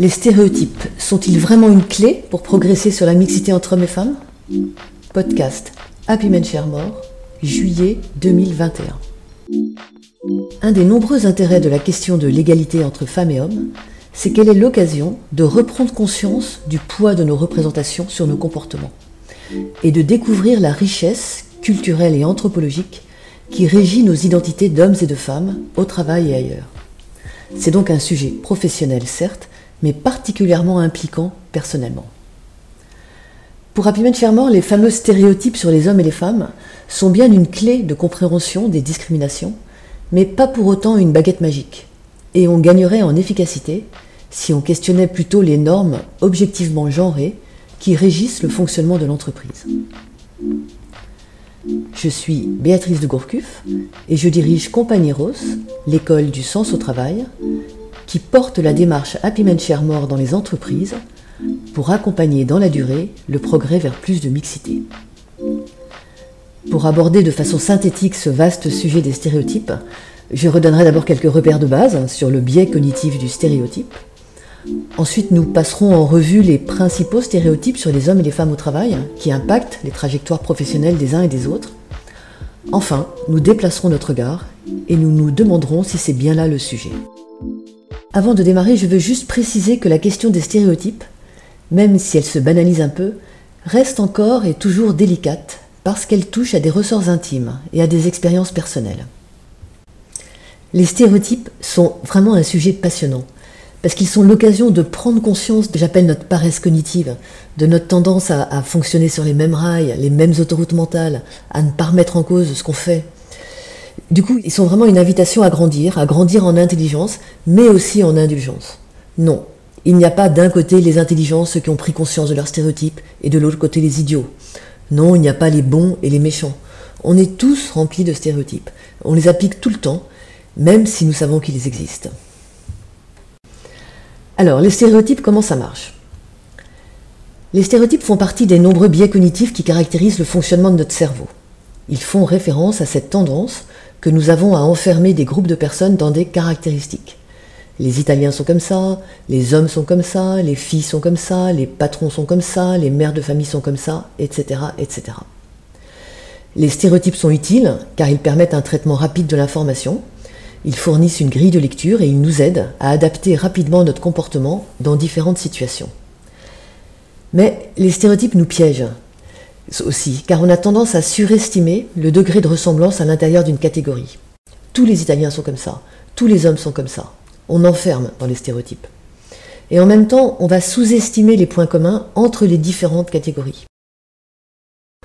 Les stéréotypes sont-ils vraiment une clé pour progresser sur la mixité entre hommes et femmes? Podcast Happy Men Share More, juillet 2021. Un des nombreux intérêts de la question de l'égalité entre femmes et hommes, c'est qu'elle est l'occasion de reprendre conscience du poids de nos représentations sur nos comportements et de découvrir la richesse culturelle et anthropologique qui régit nos identités d'hommes et de femmes au travail et ailleurs. C'est donc un sujet professionnel, certes, mais particulièrement impliquant personnellement. Pour Happy Men les fameux stéréotypes sur les hommes et les femmes sont bien une clé de compréhension des discriminations, mais pas pour autant une baguette magique. Et on gagnerait en efficacité si on questionnait plutôt les normes objectivement genrées qui régissent le fonctionnement de l'entreprise. Je suis Béatrice de Gourcuff et je dirige Compagnie Rose, l'école du sens au travail, qui porte la démarche Happy Men Share More dans les entreprises pour accompagner dans la durée le progrès vers plus de mixité. Pour aborder de façon synthétique ce vaste sujet des stéréotypes, je redonnerai d'abord quelques repères de base sur le biais cognitif du stéréotype. Ensuite, nous passerons en revue les principaux stéréotypes sur les hommes et les femmes au travail qui impactent les trajectoires professionnelles des uns et des autres. Enfin, nous déplacerons notre regard et nous nous demanderons si c'est bien là le sujet. Avant de démarrer, je veux juste préciser que la question des stéréotypes, même si elle se banalise un peu, reste encore et toujours délicate parce qu'elle touche à des ressorts intimes et à des expériences personnelles. Les stéréotypes sont vraiment un sujet passionnant parce qu'ils sont l'occasion de prendre conscience, j'appelle notre paresse cognitive, de notre tendance à, fonctionner sur les mêmes rails, les mêmes autoroutes mentales, à ne pas remettre en cause ce qu'on fait, du coup, ils sont vraiment une invitation à grandir, à grandir en intelligence, mais aussi en indulgence. Non, il n'y a pas d'un côté les intelligences, ceux qui ont pris conscience de leurs stéréotypes, et de l'autre côté les idiots. Non, il n'y a pas les bons et les méchants. On est tous remplis de stéréotypes. On les applique tout le temps, même si nous savons qu'ils existent. Alors, les stéréotypes, comment ça marche? Les stéréotypes font partie des nombreux biais cognitifs qui caractérisent le fonctionnement de notre cerveau. Ils font référence à cette tendance que nous avons à enfermer des groupes de personnes dans des caractéristiques. Les Italiens sont comme ça, les hommes sont comme ça, les filles sont comme ça, les patrons sont comme ça, les mères de famille sont comme ça, etc. etc. Les stéréotypes sont utiles car ils permettent un traitement rapide de l'information, ils fournissent une grille de lecture et ils nous aident à adapter rapidement notre comportement dans différentes situations. Mais les stéréotypes nous piègent aussi, car on a tendance à surestimer le degré de ressemblance à l'intérieur d'une catégorie. Tous les Italiens sont comme ça, tous les hommes sont comme ça. On enferme dans les stéréotypes. Et en même temps, on va sous-estimer les points communs entre les différentes catégories.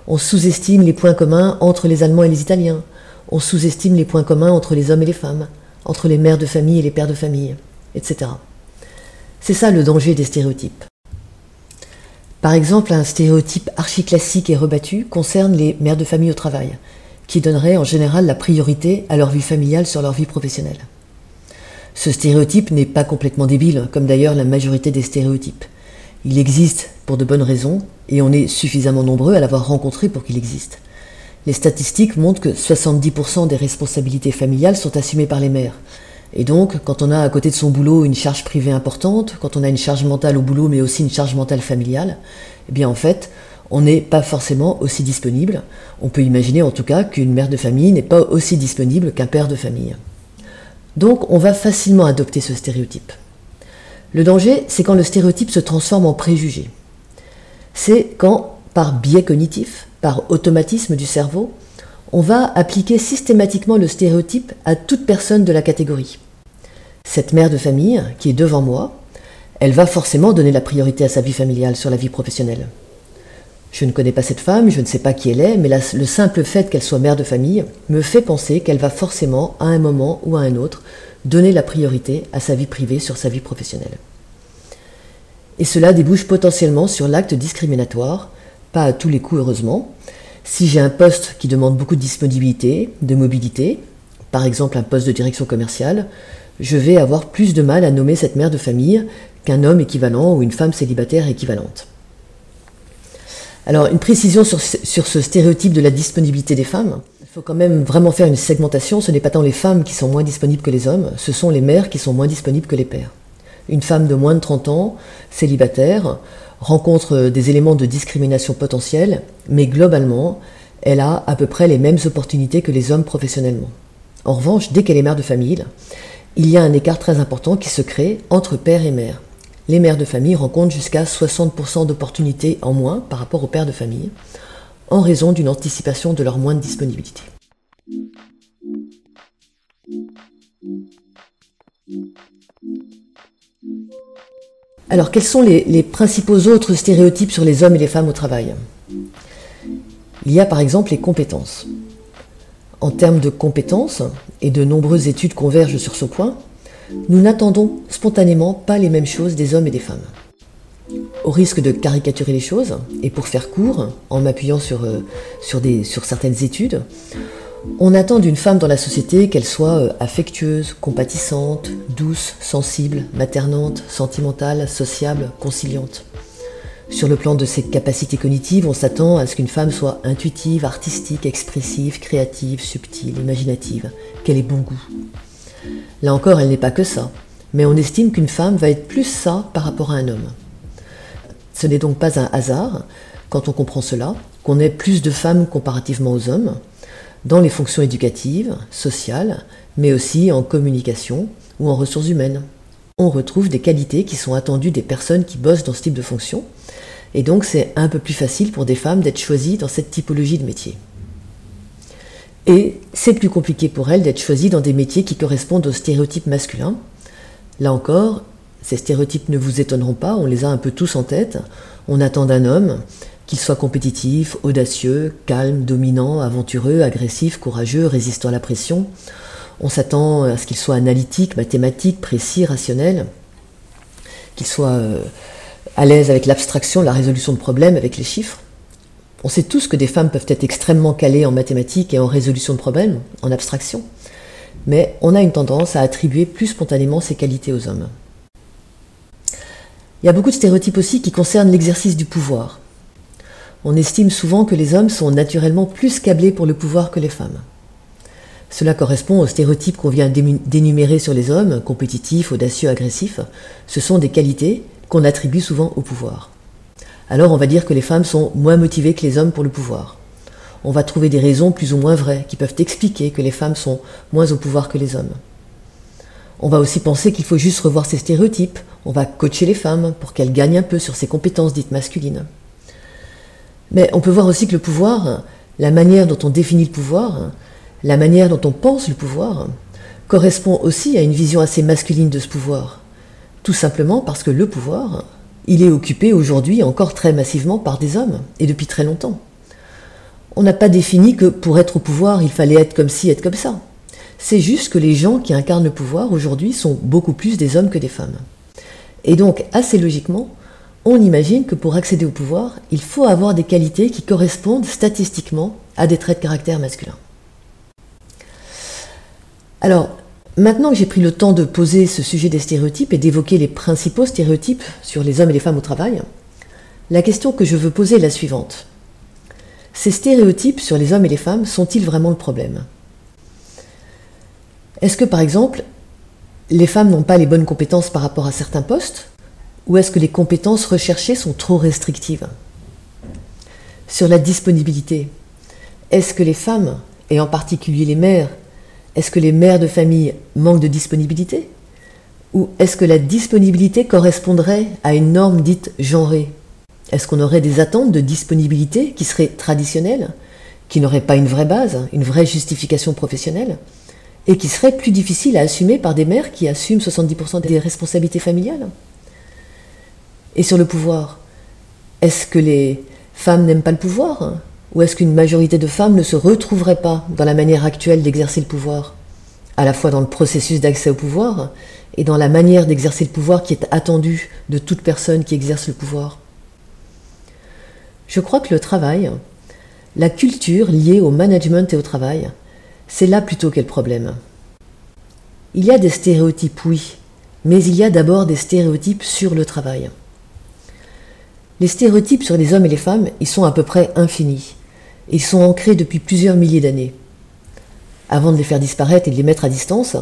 On sous-estime les points communs entre les Allemands et les Italiens. On sous-estime les points communs entre les hommes et les femmes, entre les mères de famille et les pères de famille, etc. C'est ça le danger des stéréotypes. Par exemple, un stéréotype archi-classique et rebattu concerne les mères de famille au travail, qui donneraient en général la priorité à leur vie familiale sur leur vie professionnelle. Ce stéréotype n'est pas complètement débile, comme d'ailleurs la majorité des stéréotypes. Il existe pour de bonnes raisons, et on est suffisamment nombreux à l'avoir rencontré pour qu'il existe. Les statistiques montrent que 70% des responsabilités familiales sont assumées par les mères, et donc, quand on a à côté de son boulot une charge privée importante, quand on a une charge mentale au boulot mais aussi une charge mentale familiale, eh bien en fait, on n'est pas forcément aussi disponible. On peut imaginer en tout cas qu'une mère de famille n'est pas aussi disponible qu'un père de famille. Donc on va facilement adopter ce stéréotype. Le danger, c'est quand le stéréotype se transforme en préjugé. C'est quand, par biais cognitif, par automatisme du cerveau, on va appliquer systématiquement le stéréotype à toute personne de la catégorie. Cette mère de famille, qui est devant moi, elle va forcément donner la priorité à sa vie familiale sur la vie professionnelle. Je ne connais pas cette femme, je ne sais pas qui elle est, mais le simple fait qu'elle soit mère de famille me fait penser qu'elle va forcément, à un moment ou à un autre, donner la priorité à sa vie privée sur sa vie professionnelle. Et cela débouche potentiellement sur l'acte discriminatoire, pas à tous les coups heureusement. Si j'ai un poste qui demande beaucoup de disponibilité, de mobilité, par exemple un poste de direction commerciale, je vais avoir plus de mal à nommer cette mère de famille qu'un homme équivalent ou une femme célibataire équivalente. Alors, une précision sur, ce stéréotype de la disponibilité des femmes. Il faut quand même vraiment faire une segmentation. Ce n'est pas tant les femmes qui sont moins disponibles que les hommes, ce sont les mères qui sont moins disponibles que les pères. Une femme de moins de 30 ans, célibataire, rencontre des éléments de discrimination potentielle, mais globalement, elle a à peu près les mêmes opportunités que les hommes professionnellement. En revanche, dès qu'elle est mère de famille, il y a un écart très important qui se crée entre père et mère. Les mères de famille rencontrent jusqu'à 60% d'opportunités en moins par rapport aux pères de famille, en raison d'une anticipation de leur moindre disponibilité. Alors, quels sont les, les, principaux autres stéréotypes sur les hommes et les femmes au travail? Il y a par exemple les compétences. En termes de compétences, et de nombreuses études convergent sur ce point, nous n'attendons spontanément pas les mêmes choses des hommes et des femmes. Au risque de caricaturer les choses, et pour faire court, en m'appuyant sur, euh, certaines études, on attend d'une femme dans la société qu'elle soit euh, affectueuse, compatissante, douce, sensible, maternante, sentimentale, sociable, conciliante. Sur le plan de ses capacités cognitives, on s'attend à ce qu'une femme soit intuitive, artistique, expressive, créative, subtile, imaginative, qu'elle ait bon goût? Là encore, elle n'est pas que ça, mais on estime qu'une femme va être plus ça par rapport à un homme. Ce n'est donc pas un hasard, quand on comprend cela, qu'on ait plus de femmes comparativement aux hommes, dans les fonctions éducatives, sociales, mais aussi en communication ou en ressources humaines. On retrouve des qualités qui sont attendues des personnes qui bossent dans ce type de fonction, et donc c'est un peu plus facile pour des femmes d'être choisies dans cette typologie de métier. Et c'est plus compliqué pour elles d'être choisies dans des métiers qui correspondent aux stéréotypes masculins. Là encore, ces stéréotypes ne vous étonneront pas, on les a un peu tous en tête. On attend d'un homme qu'il soit compétitif, audacieux, calme, dominant, aventureux, agressif, courageux, résistant à la pression. On s'attend à ce qu'il soit analytique, mathématique, précis, rationnel, qu'il soit euh, à l'aise avec l'abstraction, la résolution de problèmes, avec les chiffres. On sait tous que des femmes peuvent être extrêmement calées en mathématiques et en résolution de problèmes, en abstraction, mais on a une tendance à attribuer plus spontanément ces qualités aux hommes. Il y a beaucoup de stéréotypes aussi qui concernent l'exercice du pouvoir. On estime souvent que les hommes sont naturellement plus câblés pour le pouvoir que les femmes. Cela correspond aux stéréotypes qu'on vient d'énumérer sur les hommes, compétitifs, audacieux, agressifs. Ce sont des qualités qu'on attribue souvent au pouvoir. Alors on va dire que les femmes sont moins motivées que les hommes pour le pouvoir. On va trouver des raisons plus ou moins vraies qui peuvent expliquer que les femmes sont moins au pouvoir que les hommes. On va aussi penser qu'il faut juste revoir ces stéréotypes, on va coacher les femmes pour qu'elles gagnent un peu sur ces compétences dites masculines. Mais on peut voir aussi que le pouvoir, la manière dont on définit le pouvoir, la manière dont on pense le pouvoir, correspond aussi à une vision assez masculine de ce pouvoir. Tout simplement parce que le pouvoir, il est occupé aujourd'hui encore très massivement par des hommes, et depuis très longtemps. On n'a pas défini que pour être au pouvoir, il fallait être comme ci, être comme ça. C'est juste que les gens qui incarnent le pouvoir aujourd'hui sont beaucoup plus des hommes que des femmes. Et donc, assez logiquement, on imagine que pour accéder au pouvoir, il faut avoir des qualités qui correspondent statistiquement à des traits de caractère masculins. Alors, Maintenant que j'ai pris le temps de poser ce sujet des stéréotypes et d'évoquer les principaux stéréotypes sur les hommes et les femmes au travail, la question que je veux poser est la suivante. Ces stéréotypes sur les hommes et les femmes sont-ils vraiment le problème? Est-ce que par exemple, les femmes n'ont pas les bonnes compétences par rapport à certains postes? Ou est-ce que les compétences recherchées sont trop restrictives? Sur la disponibilité, est-ce que les femmes, et en particulier les mères, est-ce que les mères de famille manquent de disponibilité Ou est-ce que la disponibilité correspondrait à une norme dite genrée? Est-ce qu'on aurait des attentes de disponibilité qui seraient traditionnelles, qui n'auraient pas une vraie base, une vraie justification professionnelle, et qui seraient plus difficiles à assumer par des mères qui assument 70% des responsabilités familiales? Et sur le pouvoir, est-ce que les femmes n'aiment pas le pouvoir ou est-ce qu'une majorité de femmes ne se retrouveraient pas dans la manière actuelle d'exercer le pouvoir? À la fois dans le processus d'accès au pouvoir et dans la manière d'exercer le pouvoir qui est attendue de toute personne qui exerce le pouvoir? Je crois que le travail, la culture liée au management et au travail, c'est là plutôt qu'est le problème. Il y a des stéréotypes, oui, mais il y a d'abord des stéréotypes sur le travail. Les stéréotypes sur les hommes et les femmes, ils sont à peu près infinis. Ils sont ancrés depuis plusieurs milliers d'années. Avant de les faire disparaître et de les mettre à distance,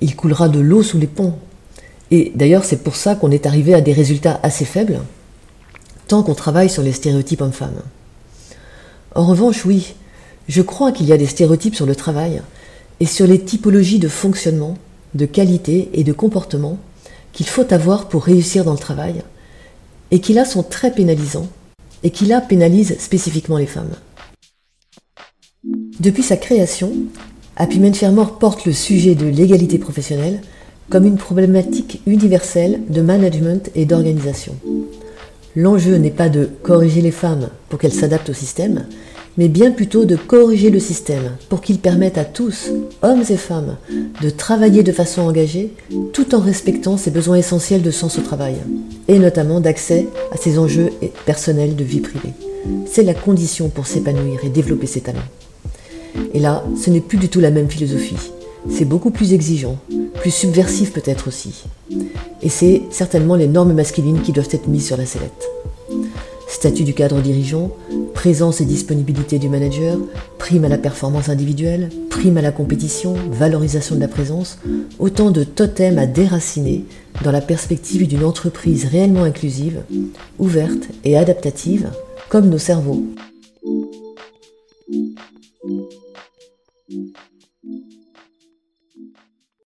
il coulera de l'eau sous les ponts. Et d'ailleurs, c'est pour ça qu'on est arrivé à des résultats assez faibles, tant qu'on travaille sur les stéréotypes hommes-femmes. En revanche, oui, je crois qu'il y a des stéréotypes sur le travail et sur les typologies de fonctionnement, de qualité et de comportement qu'il faut avoir pour réussir dans le travail, et qui là sont très pénalisants, et qui là pénalisent spécifiquement les femmes. Depuis sa création, Happy Men porte le sujet de l'égalité professionnelle comme une problématique universelle de management et d'organisation. L'enjeu n'est pas de corriger les femmes pour qu'elles s'adaptent au système, mais bien plutôt de corriger le système pour qu'il permette à tous, hommes et femmes, de travailler de façon engagée tout en respectant ses besoins essentiels de sens au travail, et notamment d'accès à ses enjeux personnels de vie privée. C'est la condition pour s'épanouir et développer ses talents. Et là, ce n'est plus du tout la même philosophie. C'est beaucoup plus exigeant, plus subversif peut-être aussi. Et c'est certainement les normes masculines qui doivent être mises sur la sellette. Statut du cadre dirigeant, présence et disponibilité du manager, prime à la performance individuelle, prime à la compétition, valorisation de la présence, autant de totems à déraciner dans la perspective d'une entreprise réellement inclusive, ouverte et adaptative, comme nos cerveaux. Thank you.